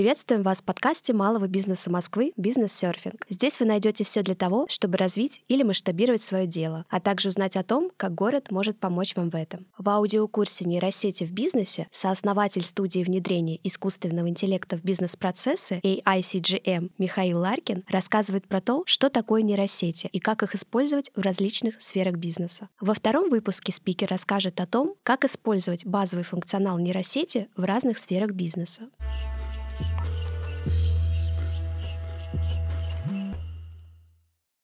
Приветствуем вас в подкасте малого бизнеса Москвы «Бизнес-серфинг». Здесь вы найдете все для того, чтобы развить или масштабировать свое дело, а также узнать о том, как город может помочь вам в этом. В аудиокурсе «Нейросети в бизнесе» сооснователь студии внедрения искусственного интеллекта в бизнес-процессы AICGM Михаил Ларкин рассказывает про то, что такое нейросети и как их использовать в различных сферах бизнеса. Во втором выпуске спикер расскажет о том, как использовать базовый функционал нейросети в разных сферах бизнеса.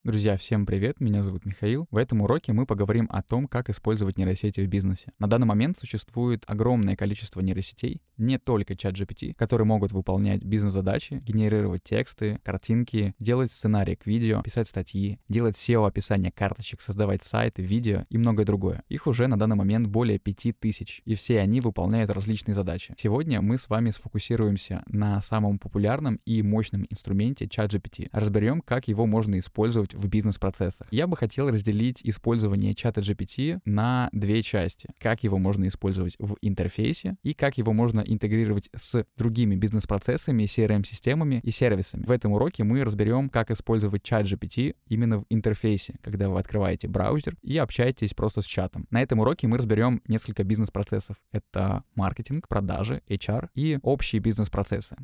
Друзья, всем привет, меня зовут Михаил. В этом уроке мы поговорим о том, как использовать нейросети в бизнесе. На данный момент существует огромное количество нейросетей, не только ChatGPT, которые могут выполнять бизнес-задачи, генерировать тексты, картинки, делать сценарии к видео, писать статьи, делать SEO-описание карточек, создавать сайты, видео и многое другое. Их уже на данный момент более 5000, и все они выполняют различные задачи. Сегодня мы с вами сфокусируемся на самом популярном и мощном инструменте ChatGPT. Разберем, как его можно использовать в бизнес-процессах. Я бы хотел разделить использование чата GPT на две части. Как его можно использовать в интерфейсе и как его можно интегрировать с другими бизнес-процессами, CRM-системами и сервисами. В этом уроке мы разберем, как использовать чат GPT именно в интерфейсе, когда вы открываете браузер и общаетесь просто с чатом. На этом уроке мы разберем несколько бизнес-процессов. Это маркетинг, продажи, HR и общие бизнес-процессы.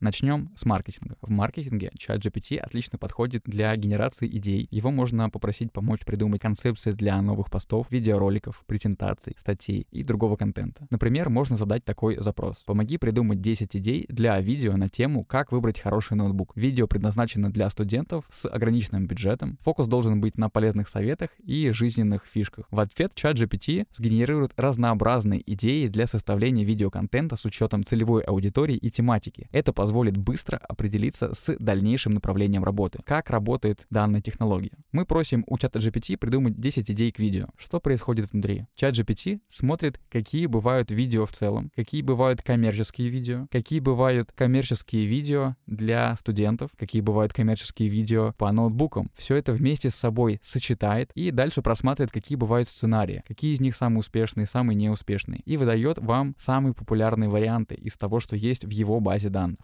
Начнем с маркетинга. В маркетинге ChatGPT отлично подходит для генерации идей. Его можно попросить помочь придумать концепции для новых постов, видеороликов, презентаций, статей и другого контента. Например, можно задать такой запрос. Помоги придумать 10 идей для видео на тему «Как выбрать хороший ноутбук». Видео предназначено для студентов с ограниченным бюджетом. Фокус должен быть на полезных советах и жизненных фишках. В ответ ChatGPT сгенерирует разнообразные идеи для составления видеоконтента с учетом целевой аудитории и тематики. Это позволяет позволит быстро определиться с дальнейшим направлением работы. Как работает данная технология? Мы просим у чата GPT придумать 10 идей к видео. Что происходит внутри? Чат GPT смотрит, какие бывают видео в целом, какие бывают коммерческие видео, какие бывают коммерческие видео для студентов, какие бывают коммерческие видео по ноутбукам. Все это вместе с собой сочетает и дальше просматривает, какие бывают сценарии, какие из них самые успешные, самые неуспешные, и выдает вам самые популярные варианты из того, что есть в его базе данных.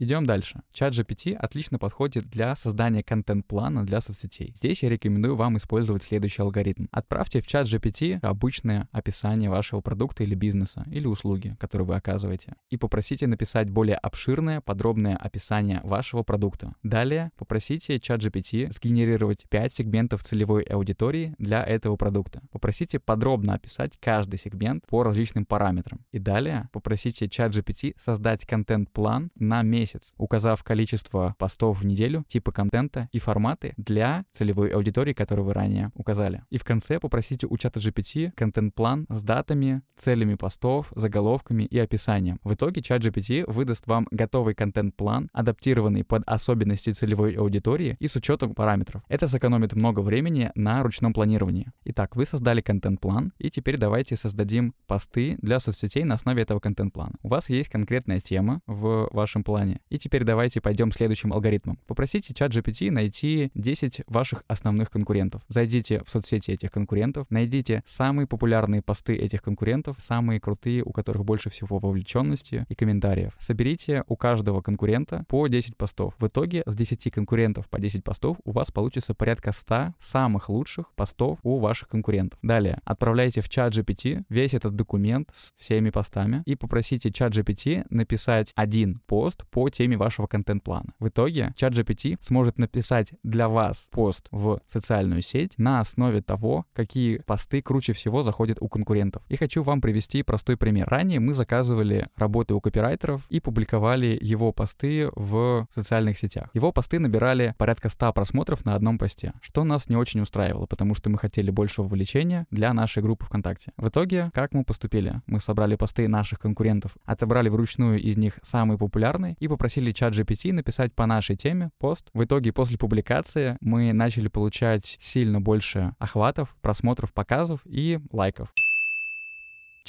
Идем дальше. Чат GPT отлично подходит для создания контент-плана для соцсетей. Здесь я рекомендую вам использовать следующий алгоритм. Отправьте в чат GPT обычное описание вашего продукта или бизнеса, или услуги, которые вы оказываете, и попросите написать более обширное, подробное описание вашего продукта. Далее попросите чат GPT сгенерировать 5 сегментов целевой аудитории для этого продукта. Попросите подробно описать каждый сегмент по различным параметрам. И далее попросите чат GPT создать контент-план на месяц месяц, указав количество постов в неделю, типы контента и форматы для целевой аудитории, которую вы ранее указали. И в конце попросите у чата GPT контент-план с датами, целями постов, заголовками и описанием. В итоге чат GPT выдаст вам готовый контент-план, адаптированный под особенности целевой аудитории и с учетом параметров. Это сэкономит много времени на ручном планировании. Итак, вы создали контент-план, и теперь давайте создадим посты для соцсетей на основе этого контент-плана. У вас есть конкретная тема в вашем плане, и теперь давайте пойдем следующим алгоритмом. Попросите чат GPT найти 10 ваших основных конкурентов. Зайдите в соцсети этих конкурентов, найдите самые популярные посты этих конкурентов, самые крутые, у которых больше всего вовлеченности и комментариев. Соберите у каждого конкурента по 10 постов. В итоге с 10 конкурентов по 10 постов у вас получится порядка 100 самых лучших постов у ваших конкурентов. Далее отправляйте в чат GPT весь этот документ с всеми постами и попросите чат GPT написать один пост по теме вашего контент-плана. В итоге чат GPT сможет написать для вас пост в социальную сеть на основе того, какие посты круче всего заходят у конкурентов. И хочу вам привести простой пример. Ранее мы заказывали работы у копирайтеров и публиковали его посты в социальных сетях. Его посты набирали порядка 100 просмотров на одном посте, что нас не очень устраивало, потому что мы хотели большего вовлечения для нашей группы ВКонтакте. В итоге, как мы поступили? Мы собрали посты наших конкурентов, отобрали вручную из них самые популярные и попросили чат GPT написать по нашей теме пост. В итоге после публикации мы начали получать сильно больше охватов, просмотров, показов и лайков.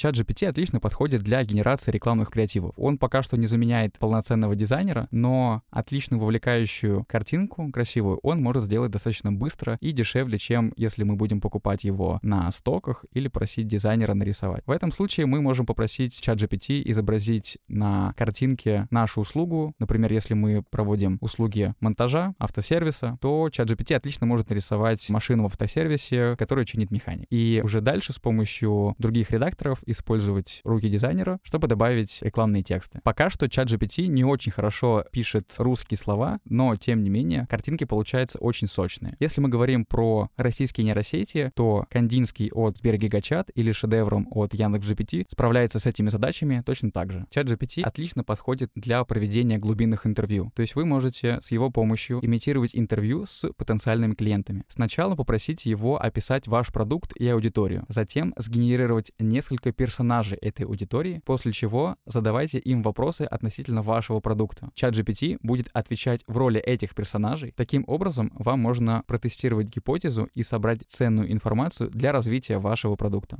Чат GPT отлично подходит для генерации рекламных креативов. Он пока что не заменяет полноценного дизайнера, но отлично вовлекающую картинку красивую он может сделать достаточно быстро и дешевле, чем если мы будем покупать его на стоках или просить дизайнера нарисовать. В этом случае мы можем попросить чат GPT изобразить на картинке нашу услугу. Например, если мы проводим услуги монтажа, автосервиса, то чат GPT отлично может нарисовать машину в автосервисе, которую чинит механик. И уже дальше с помощью других редакторов использовать руки дизайнера, чтобы добавить рекламные тексты. Пока что чат GPT не очень хорошо пишет русские слова, но тем не менее картинки получаются очень сочные. Если мы говорим про российские нейросети, то Кандинский от Сбергигачат или Шедевром от Яндекс.GPT справляется с этими задачами точно так же. Чат GPT отлично подходит для проведения глубинных интервью. То есть вы можете с его помощью имитировать интервью с потенциальными клиентами. Сначала попросите его описать ваш продукт и аудиторию. Затем сгенерировать несколько персонажей этой аудитории, после чего задавайте им вопросы относительно вашего продукта. Чат GPT будет отвечать в роли этих персонажей. Таким образом, вам можно протестировать гипотезу и собрать ценную информацию для развития вашего продукта.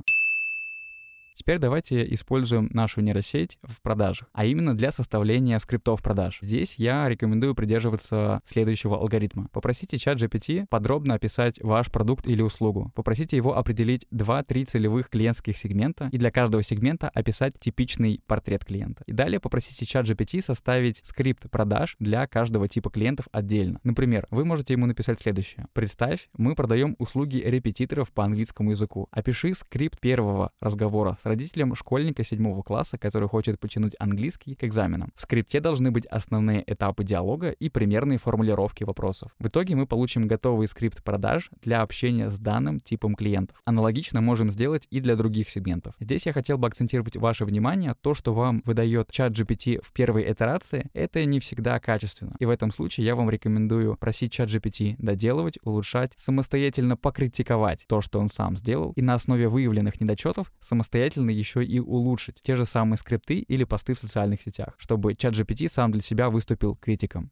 Теперь давайте используем нашу нейросеть в продажах, а именно для составления скриптов продаж. Здесь я рекомендую придерживаться следующего алгоритма. Попросите чат GPT подробно описать ваш продукт или услугу. Попросите его определить 2-3 целевых клиентских сегмента и для каждого сегмента описать типичный портрет клиента. И далее попросите чат GPT составить скрипт продаж для каждого типа клиентов отдельно. Например, вы можете ему написать следующее. Представь, мы продаем услуги репетиторов по английскому языку. Опиши скрипт первого разговора с родителем школьника седьмого класса, который хочет потянуть английский к экзаменам. В скрипте должны быть основные этапы диалога и примерные формулировки вопросов. В итоге мы получим готовый скрипт продаж для общения с данным типом клиентов. Аналогично можем сделать и для других сегментов. Здесь я хотел бы акцентировать ваше внимание, то, что вам выдает чат GPT в первой итерации, это не всегда качественно. И в этом случае я вам рекомендую просить чат GPT доделывать, улучшать, самостоятельно покритиковать то, что он сам сделал, и на основе выявленных недочетов самостоятельно обязательно еще и улучшить те же самые скрипты или посты в социальных сетях, чтобы чат GPT сам для себя выступил критиком.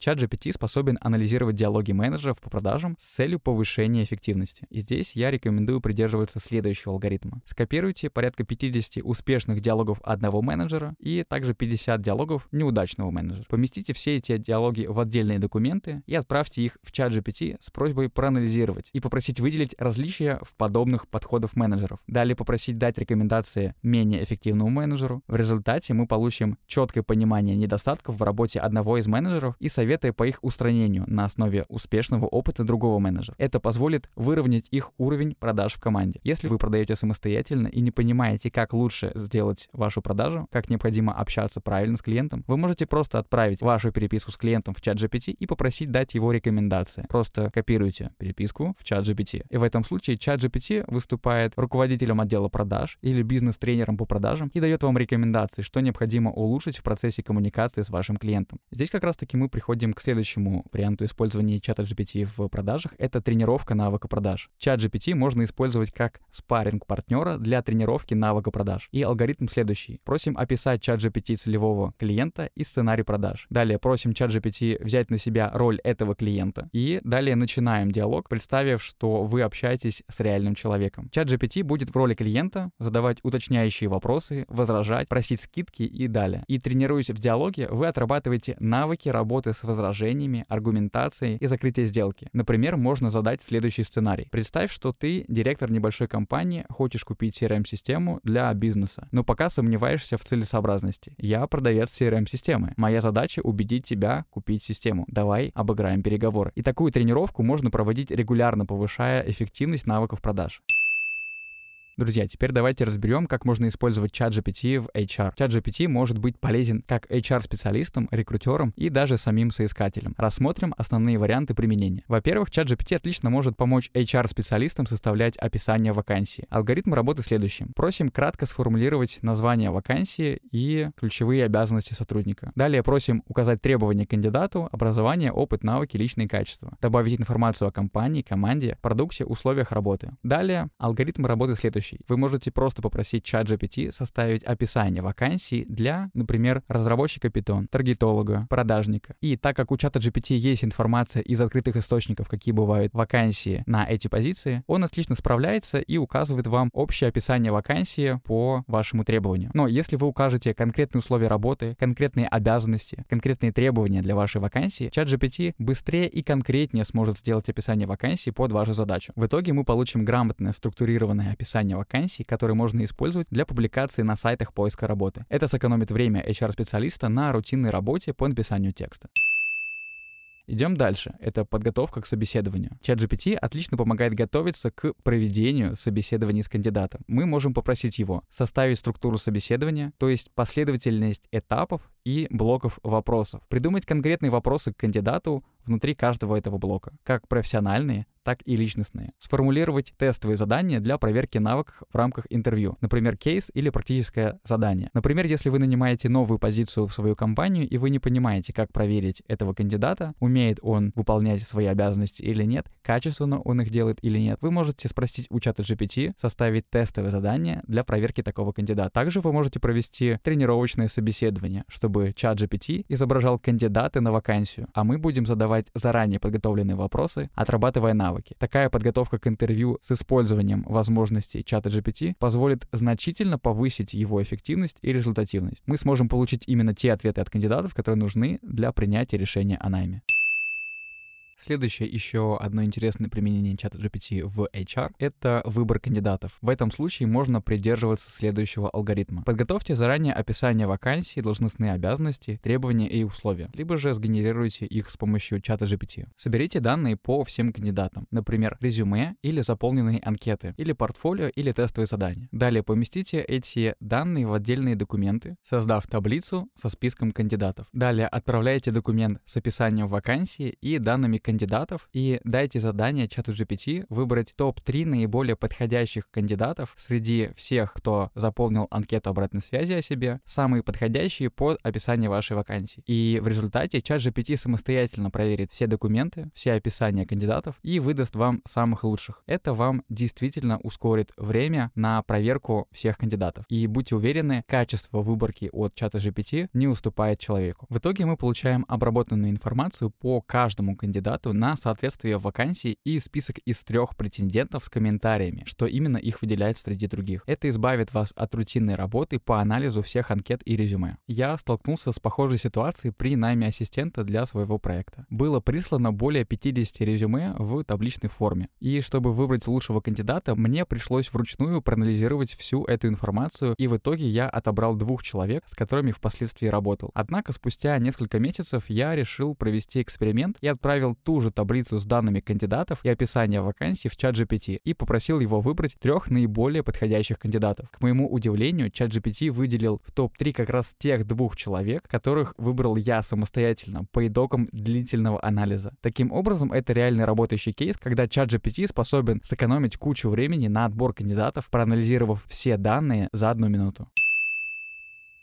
ChatGPT способен анализировать диалоги менеджеров по продажам с целью повышения эффективности. И здесь я рекомендую придерживаться следующего алгоритма. Скопируйте порядка 50 успешных диалогов одного менеджера и также 50 диалогов неудачного менеджера. Поместите все эти диалоги в отдельные документы и отправьте их в ChatGPT с просьбой проанализировать и попросить выделить различия в подобных подходах менеджеров. Далее попросить дать рекомендации менее эффективному менеджеру. В результате мы получим четкое понимание недостатков в работе одного из менеджеров и совет советы по их устранению на основе успешного опыта другого менеджера. Это позволит выровнять их уровень продаж в команде. Если вы продаете самостоятельно и не понимаете, как лучше сделать вашу продажу, как необходимо общаться правильно с клиентом, вы можете просто отправить вашу переписку с клиентом в чат GPT и попросить дать его рекомендации. Просто копируйте переписку в чат GPT. И в этом случае чат GPT выступает руководителем отдела продаж или бизнес-тренером по продажам и дает вам рекомендации, что необходимо улучшить в процессе коммуникации с вашим клиентом. Здесь как раз-таки мы приходим переходим к следующему варианту использования чата GPT в продажах. Это тренировка навыка продаж. Чат GPT можно использовать как спарринг партнера для тренировки навыка продаж. И алгоритм следующий. Просим описать чат GPT целевого клиента и сценарий продаж. Далее просим чат GPT взять на себя роль этого клиента. И далее начинаем диалог, представив, что вы общаетесь с реальным человеком. Чат GPT будет в роли клиента задавать уточняющие вопросы, возражать, просить скидки и далее. И тренируясь в диалоге, вы отрабатываете навыки работы с возражениями, аргументацией и закрытие сделки. Например, можно задать следующий сценарий. Представь, что ты директор небольшой компании, хочешь купить CRM-систему для бизнеса, но пока сомневаешься в целесообразности. Я продавец CRM-системы. Моя задача убедить тебя купить систему. Давай обыграем переговоры. И такую тренировку можно проводить регулярно, повышая эффективность навыков продаж. Друзья, теперь давайте разберем, как можно использовать чат GPT в HR. Чат GPT может быть полезен как HR-специалистам, рекрутерам и даже самим соискателям. Рассмотрим основные варианты применения. Во-первых, чат GPT отлично может помочь HR-специалистам составлять описание вакансии. Алгоритм работы следующим. Просим кратко сформулировать название вакансии и ключевые обязанности сотрудника. Далее просим указать требования к кандидату, образование, опыт, навыки, личные качества. Добавить информацию о компании, команде, продукте, условиях работы. Далее алгоритм работы следующий следующий. Вы можете просто попросить ChatGPT составить описание вакансии для, например, разработчика Python, таргетолога, продажника. И так как у ChatGPT есть информация из открытых источников, какие бывают вакансии на эти позиции, он отлично справляется и указывает вам общее описание вакансии по вашему требованию. Но если вы укажете конкретные условия работы, конкретные обязанности, конкретные требования для вашей вакансии, ChatGPT быстрее и конкретнее сможет сделать описание вакансии под вашу задачу. В итоге мы получим грамотное, структурированное описание вакансий, которое можно использовать для публикации на сайтах поиска работы. Это сэкономит время HR-специалиста на рутинной работе по написанию текста. Идем дальше. Это подготовка к собеседованию. ChatGPT отлично помогает готовиться к проведению собеседования с кандидатом. Мы можем попросить его составить структуру собеседования, то есть последовательность этапов и блоков вопросов. Придумать конкретные вопросы к кандидату внутри каждого этого блока, как профессиональные, так и личностные. Сформулировать тестовые задания для проверки навыков в рамках интервью, например, кейс или практическое задание. Например, если вы нанимаете новую позицию в свою компанию и вы не понимаете, как проверить этого кандидата, умеет он выполнять свои обязанности или нет, качественно он их делает или нет, вы можете спросить у чата GPT составить тестовое задание для проверки такого кандидата. Также вы можете провести тренировочное собеседование, чтобы чат GPT изображал кандидаты на вакансию, а мы будем задавать заранее подготовленные вопросы, отрабатывая навыки. Такая подготовка к интервью с использованием возможностей чата GPT позволит значительно повысить его эффективность и результативность. Мы сможем получить именно те ответы от кандидатов, которые нужны для принятия решения о найме. Следующее еще одно интересное применение чата GPT в HR — это выбор кандидатов. В этом случае можно придерживаться следующего алгоритма. Подготовьте заранее описание вакансий, должностные обязанности, требования и условия, либо же сгенерируйте их с помощью чата GPT. Соберите данные по всем кандидатам, например, резюме или заполненные анкеты, или портфолио или тестовые задания. Далее поместите эти данные в отдельные документы, создав таблицу со списком кандидатов. Далее отправляйте документ с описанием вакансии и данными кандидатов кандидатов и дайте задание чату GPT выбрать топ-3 наиболее подходящих кандидатов среди всех, кто заполнил анкету обратной связи о себе, самые подходящие под описание вашей вакансии. И в результате чат GPT самостоятельно проверит все документы, все описания кандидатов и выдаст вам самых лучших. Это вам действительно ускорит время на проверку всех кандидатов. И будьте уверены, качество выборки от чата GPT не уступает человеку. В итоге мы получаем обработанную информацию по каждому кандидату, кандидату на соответствие вакансии и список из трех претендентов с комментариями, что именно их выделяет среди других. Это избавит вас от рутинной работы по анализу всех анкет и резюме. Я столкнулся с похожей ситуацией при найме ассистента для своего проекта. Было прислано более 50 резюме в табличной форме. И чтобы выбрать лучшего кандидата, мне пришлось вручную проанализировать всю эту информацию, и в итоге я отобрал двух человек, с которыми впоследствии работал. Однако спустя несколько месяцев я решил провести эксперимент и отправил ту ту же таблицу с данными кандидатов и описание вакансий в чат GPT и попросил его выбрать трех наиболее подходящих кандидатов. К моему удивлению, чат GPT выделил в топ-3 как раз тех двух человек, которых выбрал я самостоятельно по итогам длительного анализа. Таким образом, это реальный работающий кейс, когда чат GPT способен сэкономить кучу времени на отбор кандидатов, проанализировав все данные за одну минуту.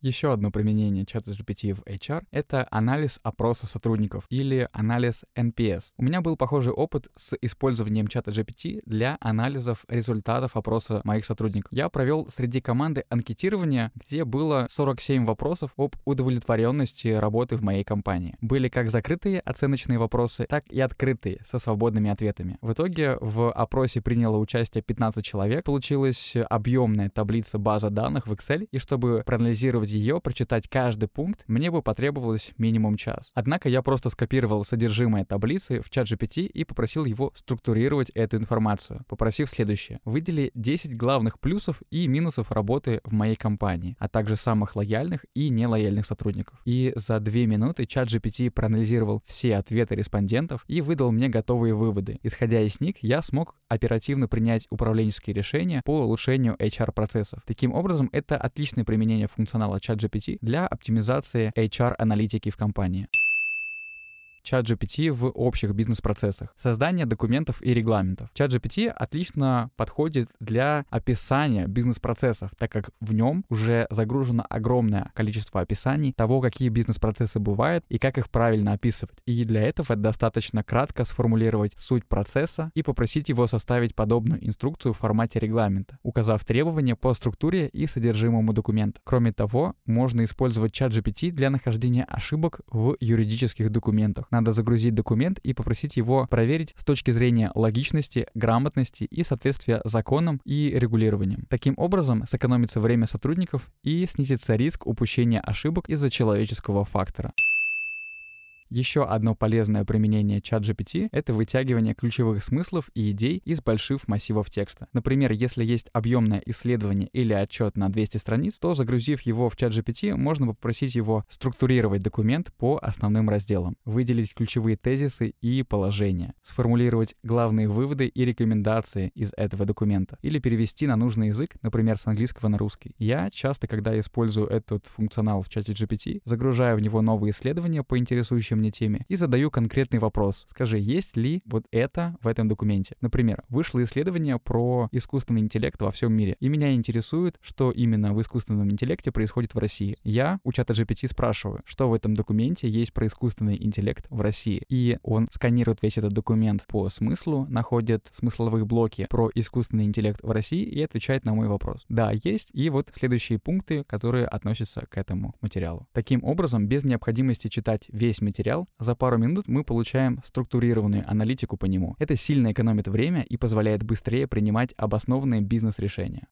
Еще одно применение чата GPT в HR — это анализ опроса сотрудников или анализ NPS. У меня был похожий опыт с использованием чата GPT для анализов результатов опроса моих сотрудников. Я провел среди команды анкетирование, где было 47 вопросов об удовлетворенности работы в моей компании. Были как закрытые оценочные вопросы, так и открытые со свободными ответами. В итоге в опросе приняло участие 15 человек, получилась объемная таблица база данных в Excel, и чтобы проанализировать проанализировать ее, прочитать каждый пункт, мне бы потребовалось минимум час. Однако я просто скопировал содержимое таблицы в чат GPT и попросил его структурировать эту информацию, попросив следующее. Выдели 10 главных плюсов и минусов работы в моей компании, а также самых лояльных и нелояльных сотрудников. И за 2 минуты чат GPT проанализировал все ответы респондентов и выдал мне готовые выводы. Исходя из них, я смог оперативно принять управленческие решения по улучшению HR-процессов. Таким образом, это отличное применение функционала ChatGPT для оптимизации HR-аналитики в компании. Чат GPT в общих бизнес-процессах. Создание документов и регламентов. Чат GPT отлично подходит для описания бизнес-процессов, так как в нем уже загружено огромное количество описаний того, какие бизнес-процессы бывают и как их правильно описывать. И для этого достаточно кратко сформулировать суть процесса и попросить его составить подобную инструкцию в формате регламента, указав требования по структуре и содержимому документа. Кроме того, можно использовать чат GPT для нахождения ошибок в юридических документах. Надо загрузить документ и попросить его проверить с точки зрения логичности, грамотности и соответствия законам и регулированиям. Таким образом, сэкономится время сотрудников и снизится риск упущения ошибок из-за человеческого фактора. Еще одно полезное применение ChatGPT — это вытягивание ключевых смыслов и идей из больших массивов текста. Например, если есть объемное исследование или отчет на 200 страниц, то загрузив его в ChatGPT, можно попросить его структурировать документ по основным разделам, выделить ключевые тезисы и положения, сформулировать главные выводы и рекомендации из этого документа или перевести на нужный язык, например, с английского на русский. Я часто, когда использую этот функционал в чате GPT, загружаю в него новые исследования по интересующим мне теме и задаю конкретный вопрос. Скажи, есть ли вот это в этом документе? Например, вышло исследование про искусственный интеллект во всем мире, и меня интересует, что именно в искусственном интеллекте происходит в России. Я у чата GPT спрашиваю, что в этом документе есть про искусственный интеллект в России. И он сканирует весь этот документ по смыслу, находит смысловые блоки про искусственный интеллект в России и отвечает на мой вопрос. Да, есть. И вот следующие пункты, которые относятся к этому материалу. Таким образом, без необходимости читать весь материал, материал, за пару минут мы получаем структурированную аналитику по нему. Это сильно экономит время и позволяет быстрее принимать обоснованные бизнес-решения.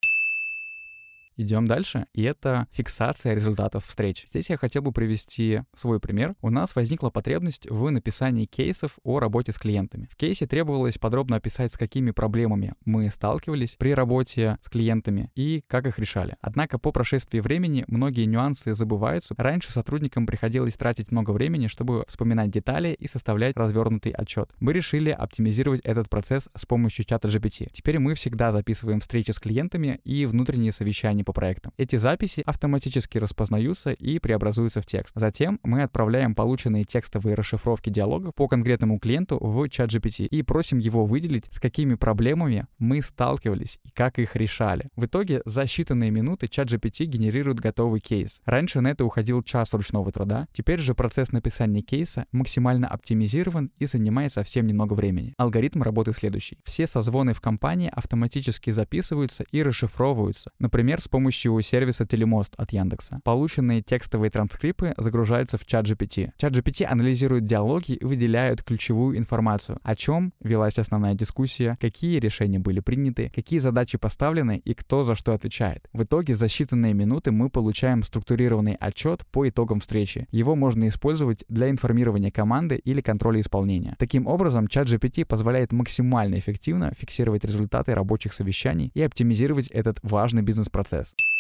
Идем дальше, и это фиксация результатов встреч. Здесь я хотел бы привести свой пример. У нас возникла потребность в написании кейсов о работе с клиентами. В кейсе требовалось подробно описать, с какими проблемами мы сталкивались при работе с клиентами и как их решали. Однако по прошествии времени многие нюансы забываются. Раньше сотрудникам приходилось тратить много времени, чтобы вспоминать детали и составлять развернутый отчет. Мы решили оптимизировать этот процесс с помощью чата GPT. Теперь мы всегда записываем встречи с клиентами и внутренние совещания по проектам. Эти записи автоматически распознаются и преобразуются в текст. Затем мы отправляем полученные текстовые расшифровки диалогов по конкретному клиенту в чат GPT и просим его выделить, с какими проблемами мы сталкивались и как их решали. В итоге за считанные минуты чат GPT генерирует готовый кейс. Раньше на это уходил час ручного труда, теперь же процесс написания кейса максимально оптимизирован и занимает совсем немного времени. Алгоритм работы следующий. Все созвоны в компании автоматически записываются и расшифровываются, например, с помощью сервиса Телемост от Яндекса. Полученные текстовые транскрипты загружаются в чат GPT. Чат GPT анализирует диалоги и выделяет ключевую информацию, о чем велась основная дискуссия, какие решения были приняты, какие задачи поставлены и кто за что отвечает. В итоге за считанные минуты мы получаем структурированный отчет по итогам встречи. Его можно использовать для информирования команды или контроля исполнения. Таким образом, чат GPT позволяет максимально эффективно фиксировать результаты рабочих совещаний и оптимизировать этот важный бизнес-процесс. です。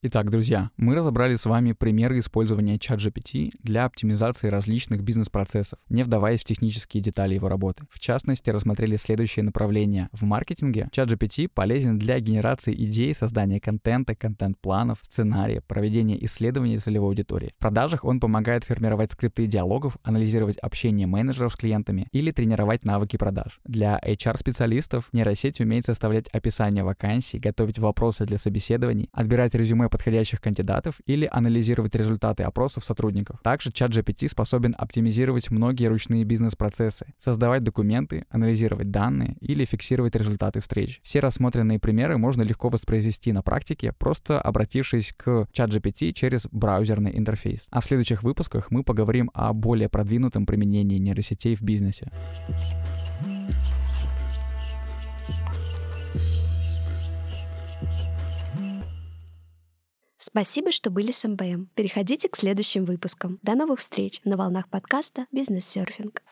Итак, друзья, мы разобрали с вами примеры использования ChatGPT для оптимизации различных бизнес-процессов, не вдаваясь в технические детали его работы. В частности, рассмотрели следующие направления. В маркетинге ChatGPT полезен для генерации идей, создания контента, контент-планов, сценария, проведения исследований целевой аудитории. В продажах он помогает формировать скрипты диалогов, анализировать общение менеджеров с клиентами или тренировать навыки продаж. Для HR-специалистов нейросеть умеет составлять описание вакансий, готовить вопросы для собеседований, отбирать резюме подходящих кандидатов или анализировать результаты опросов сотрудников. Также чат GPT способен оптимизировать многие ручные бизнес-процессы, создавать документы, анализировать данные или фиксировать результаты встреч. Все рассмотренные примеры можно легко воспроизвести на практике, просто обратившись к чат GPT через браузерный интерфейс. А в следующих выпусках мы поговорим о более продвинутом применении нейросетей в бизнесе. Спасибо, что были с МБМ. Переходите к следующим выпускам. До новых встреч на волнах подкаста «Бизнес-серфинг».